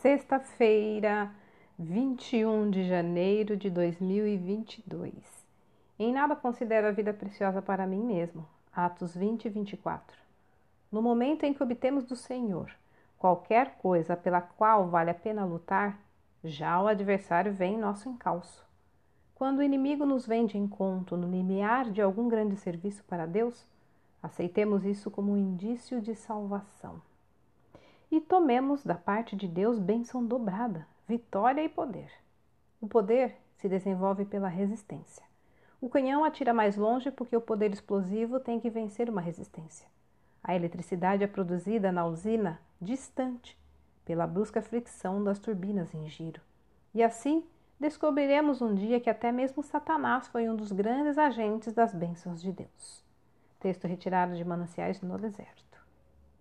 Sexta-feira, 21 de janeiro de 2022. Em nada considero a vida preciosa para mim mesmo. Atos 20 e 24. No momento em que obtemos do Senhor qualquer coisa pela qual vale a pena lutar, já o adversário vem em nosso encalço. Quando o inimigo nos vem de encontro no limiar de algum grande serviço para Deus, aceitemos isso como um indício de salvação e tomemos da parte de Deus bênção dobrada, vitória e poder. O poder se desenvolve pela resistência. O canhão atira mais longe porque o poder explosivo tem que vencer uma resistência. A eletricidade é produzida na usina distante pela brusca fricção das turbinas em giro. E assim descobriremos um dia que até mesmo Satanás foi um dos grandes agentes das bênçãos de Deus. Texto retirado de Mananciais no Deserto.